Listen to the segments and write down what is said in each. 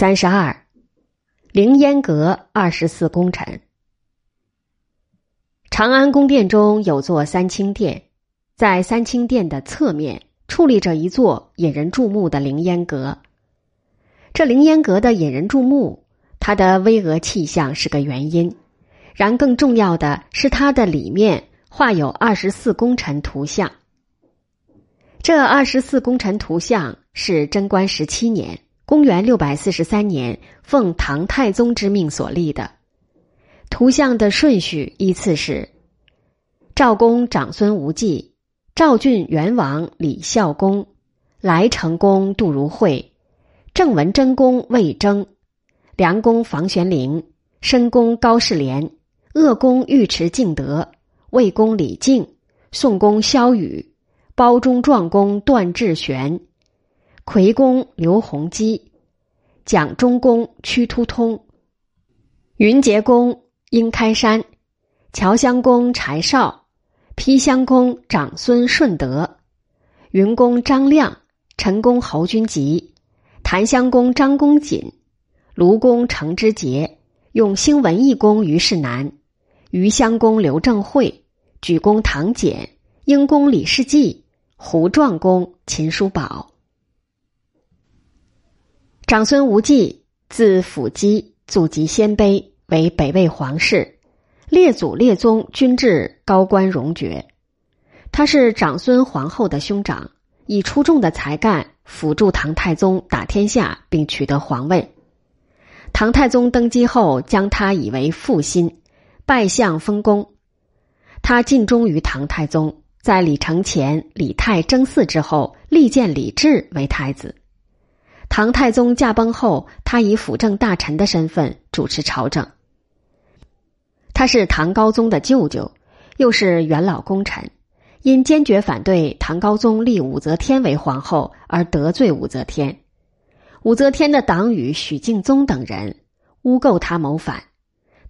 三十二，凌烟阁二十四功臣。长安宫殿中有座三清殿，在三清殿的侧面矗立着一座引人注目的凌烟阁。这凌烟阁的引人注目，它的巍峨气象是个原因，然更重要的是它的里面画有二十四功臣图像。这二十四功臣图像是贞观十七年。公元六百四十三年，奉唐太宗之命所立的图像的顺序依次是：赵公长孙无忌、赵郡元王李孝公、来成公杜如晦、郑文贞公魏征、梁公房玄龄、申公高士廉、鄂公尉迟敬德、魏公李靖、宋公萧宇、包中壮公段志玄。魁公刘弘基、蒋中公屈突通、云杰公殷开山、乔襄公柴绍、丕襄公长孙顺德、云公张亮、陈公侯君集、檀香公张公瑾、卢公程之杰、永兴文义公于世南、余襄公刘正会、举公唐简、英公李世济、胡壮公秦叔宝。长孙无忌，字辅基，祖籍鲜卑，为北魏皇室，列祖列宗均至高官荣爵。他是长孙皇后的兄长，以出众的才干辅助唐太宗打天下，并取得皇位。唐太宗登基后，将他以为父心，拜相封公。他尽忠于唐太宗，在李承乾、李泰争嗣之后，力荐李治为太子。唐太宗驾崩后，他以辅政大臣的身份主持朝政。他是唐高宗的舅舅，又是元老功臣，因坚决反对唐高宗立武则天为皇后而得罪武则天。武则天的党羽许敬宗等人诬告他谋反，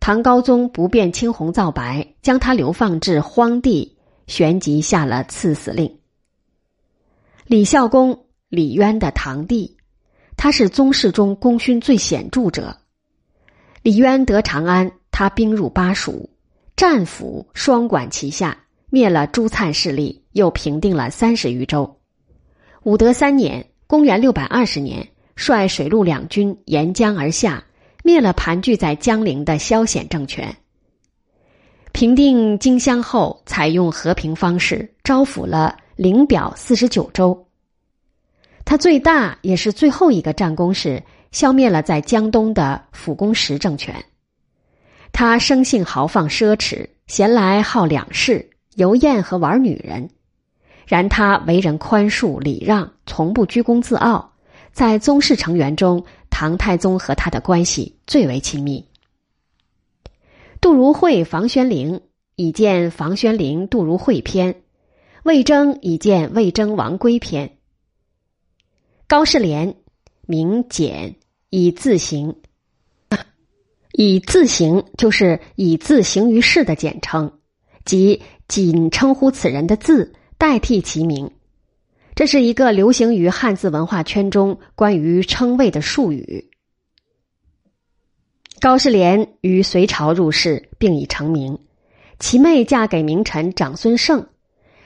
唐高宗不便青红皂白，将他流放至荒地，旋即下了赐死令。李孝公李渊的堂弟。他是宗室中功勋最显著者。李渊得长安，他兵入巴蜀，战俘双管齐下，灭了朱粲势力，又平定了三十余州。武德三年（公元六百二十年），率水陆两军沿江而下，灭了盘踞在江陵的萧显政权。平定荆襄后，采用和平方式，招抚了灵表四十九州。他最大也是最后一个战功是消灭了在江东的辅公石政权。他生性豪放奢侈，闲来好两事，游宴和玩女人。然他为人宽恕礼让，从不居功自傲。在宗室成员中，唐太宗和他的关系最为亲密。杜如晦、房玄龄已见房玄龄、杜如晦篇，魏征已见魏征、王圭篇。高士廉，名简，以字行。以字行就是以字行于世的简称，即仅称呼此人的字，代替其名。这是一个流行于汉字文化圈中关于称谓的术语。高士廉于隋朝入仕，并已成名。其妹嫁给名臣长孙晟，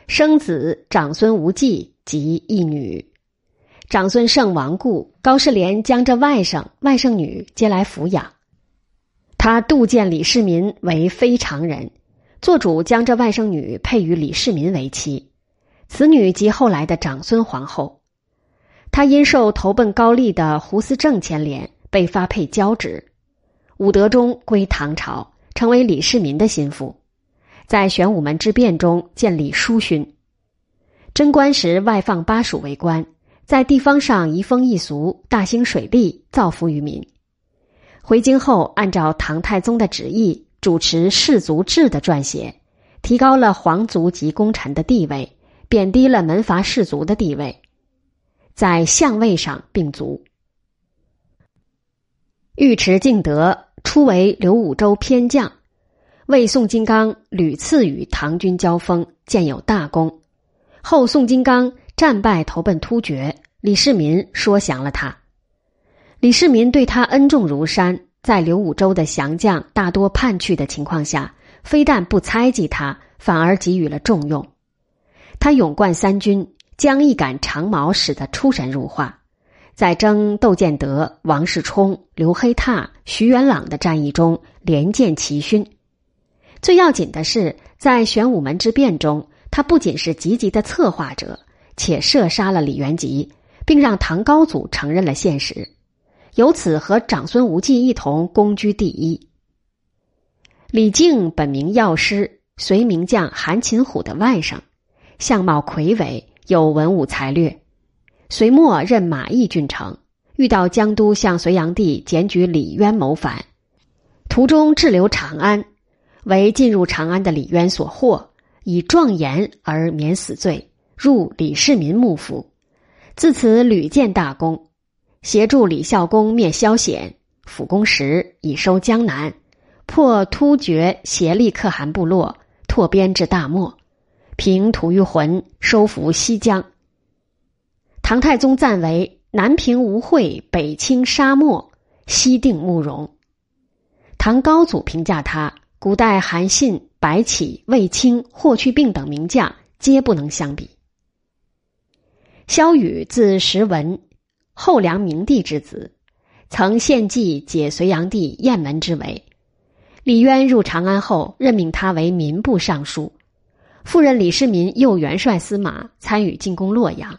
生子长孙无忌及一女。长孙晟亡故，高士廉将这外甥、外甥女接来抚养。他杜见李世民为非常人，做主将这外甥女配与李世民为妻。此女即后来的长孙皇后。他因受投奔高丽的胡思正牵连，被发配交趾。武德中归唐朝，成为李世民的心腹。在玄武门之变中建立书勋。贞观时外放巴蜀为官。在地方上移风易俗，大兴水利，造福于民。回京后，按照唐太宗的旨意，主持士族制的撰写，提高了皇族及功臣的地位，贬低了门阀士族的地位，在相位上并足。尉迟敬德初为刘武周偏将，为宋金刚屡次与唐军交锋，建有大功。后宋金刚。战败投奔突厥，李世民说降了他。李世民对他恩重如山，在刘武周的降将大多叛去的情况下，非但不猜忌他，反而给予了重用。他勇冠三军，将一杆长矛使得出神入化。在征窦建德、王世充、刘黑闼、徐元朗的战役中连见奇勋。最要紧的是，在玄武门之变中，他不仅是积极的策划者，且射杀了李元吉，并让唐高祖承认了现实，由此和长孙无忌一同攻居第一。李靖本名药师，隋名将韩擒虎的外甥，相貌魁伟，有文武才略。隋末任马邑郡丞，遇到江都向隋炀帝检举李渊谋反，途中滞留长安，为进入长安的李渊所获，以壮言而免死罪，入李世民幕府，自此屡建大功，协助李孝公灭萧显，辅公时以收江南，破突厥协力可汗部落，拓边至大漠，平吐谷浑，收服西疆。唐太宗赞为南平无秽，北清沙漠，西定慕容。唐高祖评价他，古代韩信、白起、卫青、霍去病等名将皆不能相比。萧雨字时文，后梁明帝之子，曾献计解隋炀帝雁门之围。李渊入长安后，任命他为民部尚书，夫人李世民右元帅司马，参与进攻洛阳。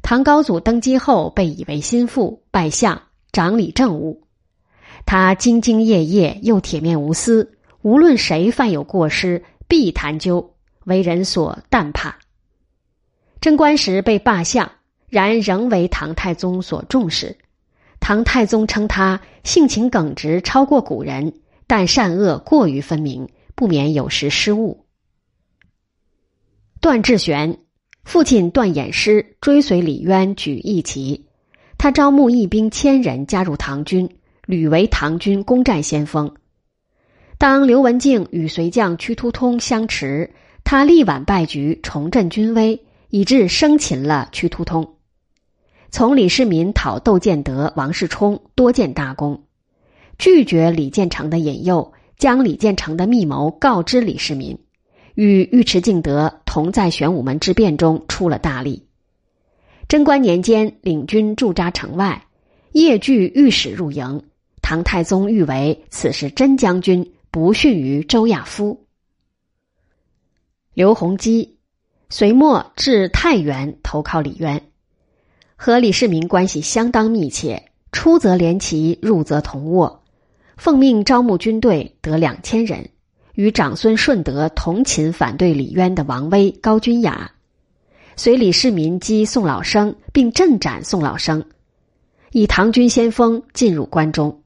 唐高祖登基后，被以为心腹，拜相，掌理政务。他兢兢业业，又铁面无私，无论谁犯有过失，必探究，为人所淡怕。贞观时被罢相，然仍为唐太宗所重视。唐太宗称他性情耿直，超过古人，但善恶过于分明，不免有时失误。段志玄。父亲段衍师追随李渊举义旗，他招募义兵千人加入唐军，屡为唐军攻占先锋。当刘文静与隋将屈突通相持，他力挽败局，重振军威，以致生擒了屈突通。从李世民讨窦建德、王世充，多建大功，拒绝李建成的引诱，将李建成的密谋告知李世民。与尉迟敬德同在玄武门之变中出了大力。贞观年间，领军驻扎城外，夜拒御史入营。唐太宗誉为此时真将军，不逊于周亚夫。刘弘基，隋末至太原投靠李渊，和李世民关系相当密切，出则连旗，入则同卧，奉命招募军队，得两千人。与长孙顺德同寝反对李渊的王威、高君雅，随李世民击宋老生，并镇斩宋老生，以唐军先锋进入关中，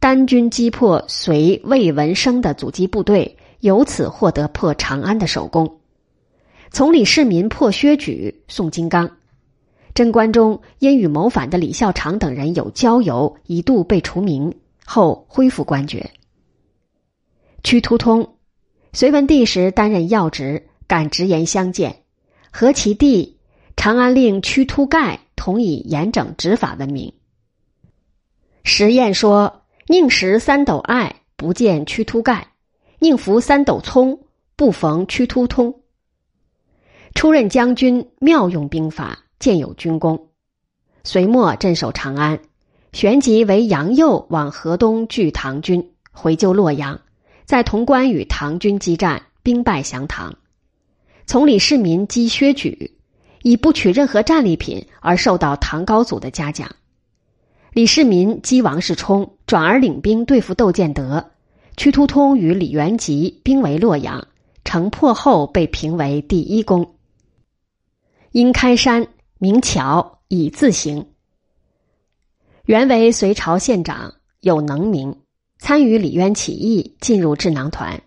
单军击破隋魏文生的阻击部队，由此获得破长安的首功。从李世民破薛举、宋金刚，贞观中因与谋反的李孝常等人有交游，一度被除名，后恢复官爵。屈突通，隋文帝时担任要职，敢直言相见，和其弟长安令屈突盖同以严整执法闻名。实验说：“宁食三斗艾，不见屈突盖；宁服三斗葱，不逢屈突通。”出任将军，妙用兵法，建有军功。隋末镇守长安，旋即为杨右往河东拒唐军，回救洛阳。在潼关与唐军激战，兵败降唐。从李世民击薛举，以不取任何战利品而受到唐高祖的嘉奖。李世民击王世充，转而领兵对付窦建德。屈突通与李元吉兵围洛阳，城破后被评为第一功。因开山名桥，以自行。原为隋朝县长，有能名。参与李渊起义，进入智囊团，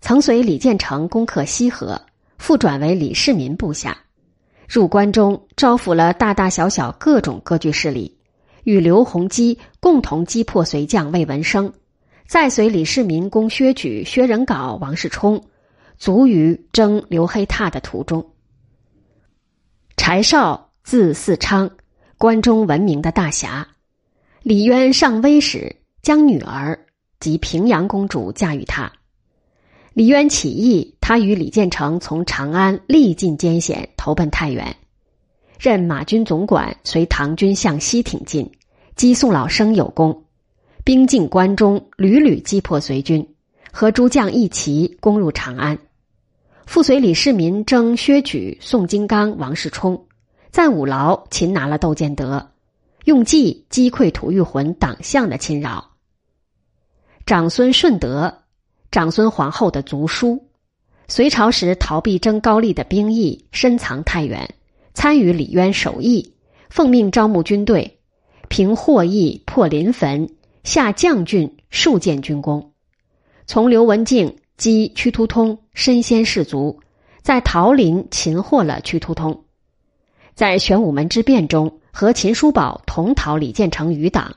曾随李建成攻克西河，复转为李世民部下。入关中，招抚了大大小小各种割据势力，与刘弘基共同击破隋将魏文生，再随李世民攻薛举、薛仁杲、王世充，卒于征刘黑闼的途中。柴绍，字嗣昌，关中闻名的大侠。李渊上威时，将女儿及平阳公主嫁与他。李渊起义，他与李建成从长安历尽艰险，投奔太原，任马军总管，随唐军向西挺进，击宋老生有功，兵进关中，屡屡击破隋军，和诸将一齐攻入长安。复随李世民征薛举、宋金刚、王世充，在五牢擒拿了窦建德，用计击溃吐谷浑党项的侵扰。长孙顺德，长孙皇后的族叔，隋朝时逃避征高丽的兵役，深藏太原，参与李渊守义，奉命招募军队，平霍邑，破临汾，下将郡数建军功，从刘文静。击屈突通，身先士卒，在桃林擒获了屈突通，在玄武门之变中和秦叔宝同讨李建成余党。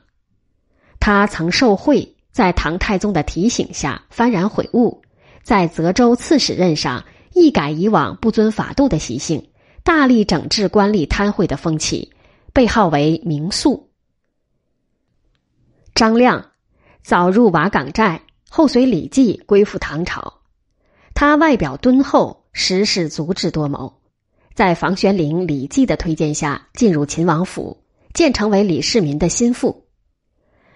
他曾受贿，在唐太宗的提醒下幡然悔悟，在泽州刺史任上一改以往不遵法度的习性，大力整治官吏贪贿的风气，被号为明肃。张亮早入瓦岗寨。后随李绩归附唐朝，他外表敦厚，实是足智多谋。在房玄龄、李绩的推荐下，进入秦王府，建成为李世民的心腹。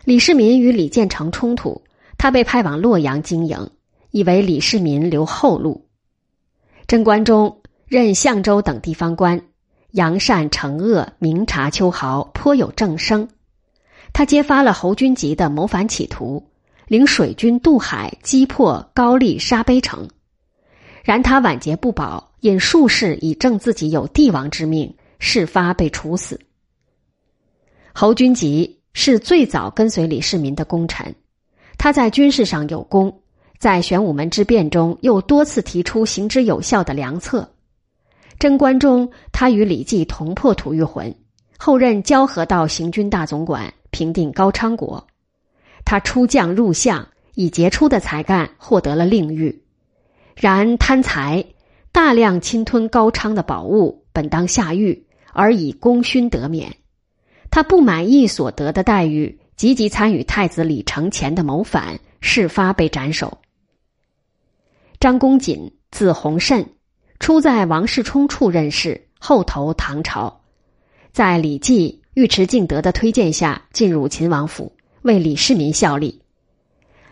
李世民与李建成冲突，他被派往洛阳经营，以为李世民留后路。贞观中任相州等地方官，扬善惩恶，明察秋毫，颇有政声。他揭发了侯君集的谋反企图。领水军渡海，击破高丽沙碑城。然他晚节不保，引术士以证自己有帝王之命，事发被处死。侯君集是最早跟随李世民的功臣，他在军事上有功，在玄武门之变中又多次提出行之有效的良策。贞观中，他与李绩同破吐谷浑，后任交河道行军大总管，平定高昌国。他出将入相，以杰出的才干获得了令誉。然贪财，大量侵吞高昌的宝物，本当下狱，而以功勋得免。他不满意所得的待遇，积极参与太子李承乾的谋反，事发被斩首。张公瑾，字弘慎，初在王世充处任事，后投唐朝，在李绩、尉迟敬德的推荐下，进入秦王府。为李世民效力，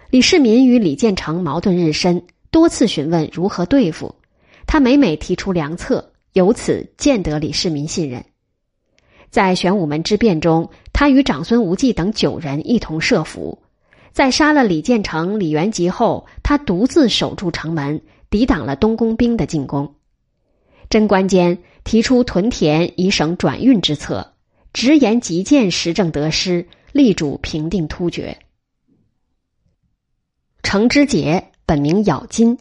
李世民与李建成矛盾日深，多次询问如何对付，他每每提出良策，由此见得李世民信任。在玄武门之变中，他与长孙无忌等九人一同设伏，在杀了李建成、李元吉后，他独自守住城门，抵挡了东宫兵的进攻。贞观间提出屯田以省转运之策，直言急谏，时政得失。力主平定突厥。程之杰本名咬金，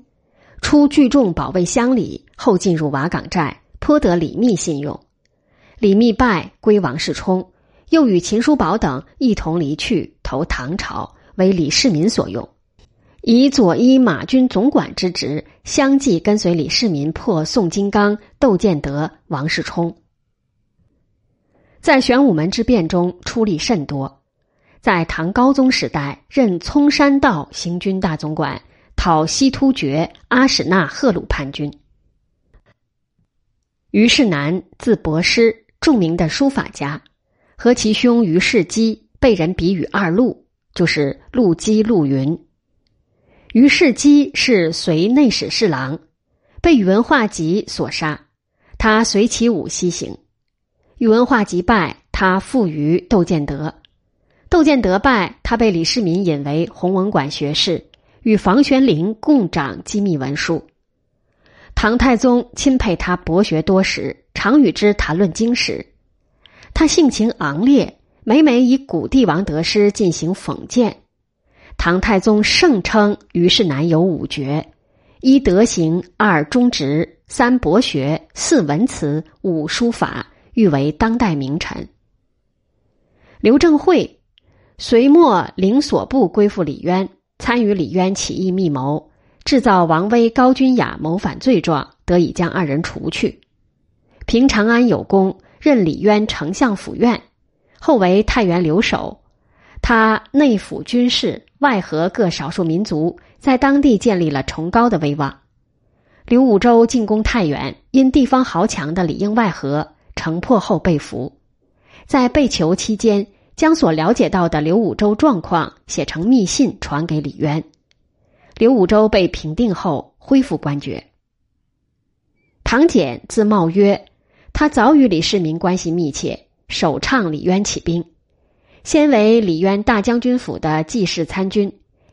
初聚众保卫乡里，后进入瓦岗寨，颇得李密信用。李密败，归王世充，又与秦叔宝等一同离去，投唐朝，为李世民所用，以左一马军总管之职，相继跟随李世民破宋金刚、窦建德、王世充，在玄武门之变中出力甚多。在唐高宗时代，任葱山道行军大总管，讨西突厥阿史那贺鲁叛军。于世南，字伯师，著名的书法家，和其兄于世基被人比喻二陆，就是陆机、陆云。于世基是隋内史侍郎，被宇文化及所杀，他随其武西行。宇文化及败，他附于窦建德。窦建德败，他被李世民引为弘文馆学士，与房玄龄共掌机密文书。唐太宗钦佩他博学多识，常与之谈论经史。他性情昂烈，每每以古帝王得失进行讽谏。唐太宗盛称于世南有五绝：一德行，二忠直，三博学，四文辞，五书法，誉为当代名臣。刘正会。隋末，领所部归附李渊，参与李渊起义密谋，制造王威、高君雅谋反罪状，得以将二人除去。平长安有功，任李渊丞相府院，后为太原留守，他内辅军事，外合各少数民族，在当地建立了崇高的威望。刘武周进攻太原，因地方豪强的里应外合，城破后被俘。在被囚期间，将所了解到的刘武周状况写成密信传给李渊。刘武周被平定后，恢复官爵。唐俭字茂曰，他早与李世民关系密切，首倡李渊起兵。先为李渊大将军府的记事参军，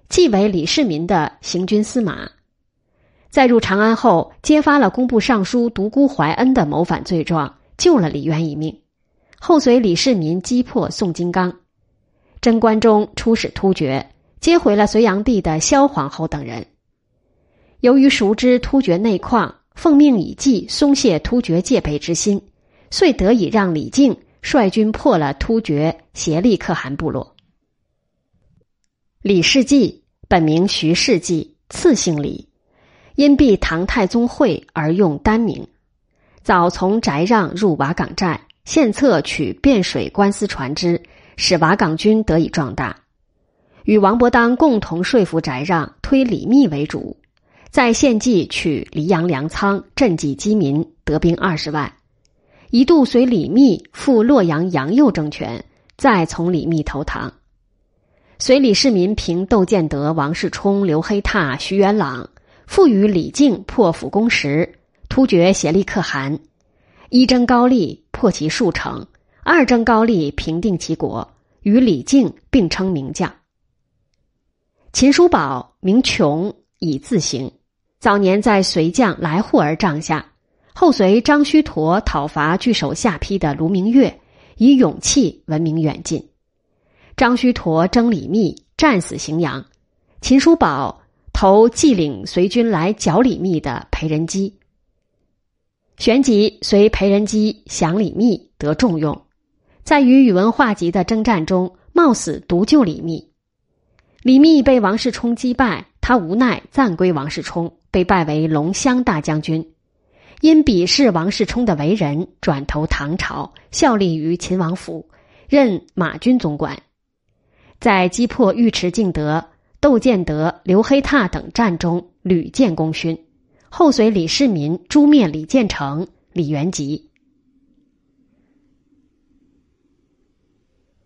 继为李世民的行军司马。在入长安后，揭发了工部尚书独孤怀恩的谋反罪状，救了李渊一命。后随李世民击破宋金刚，贞观中出使突厥，接回了隋炀帝的萧皇后等人。由于熟知突厥内况，奉命以计松懈突厥戒备之心，遂得以让李靖。率军破了突厥协力可汗部落。李世济本名徐世济，次姓李，因避唐太宗讳而用单名。早从翟让入瓦岗寨，献策取汴水官司船只，使瓦岗军得以壮大。与王伯当共同说服翟让推李密为主，在献计取黎阳粮仓，赈济饥民，得兵二十万。一度随李密赴洛阳杨右政权，再从李密投唐。随李世民平窦建德、王世充、刘黑闼、徐元朗，复与李靖破釜攻石，突厥协力可汗。一征高丽，破其数城；二征高丽，平定其国，与李靖并称名将。秦叔宝名琼，以自行，早年在隋将来护儿帐下。后随张须陀讨伐据守下邳的卢明月，以勇气闻名远近。张须陀征李密，战死荥阳。秦叔宝投继领随军来剿李密的裴仁基。旋即随裴仁基降李密，得重用。在与宇文化及的征战中，冒死独救李密。李密被王世充击败，他无奈暂归王世充，被拜为龙骧大将军。因鄙视王世充的为人，转投唐朝，效力于秦王府，任马军总管。在击破尉迟敬德、窦建德、刘黑闼等战中屡建功勋，后随李世民诛灭李建成、李元吉。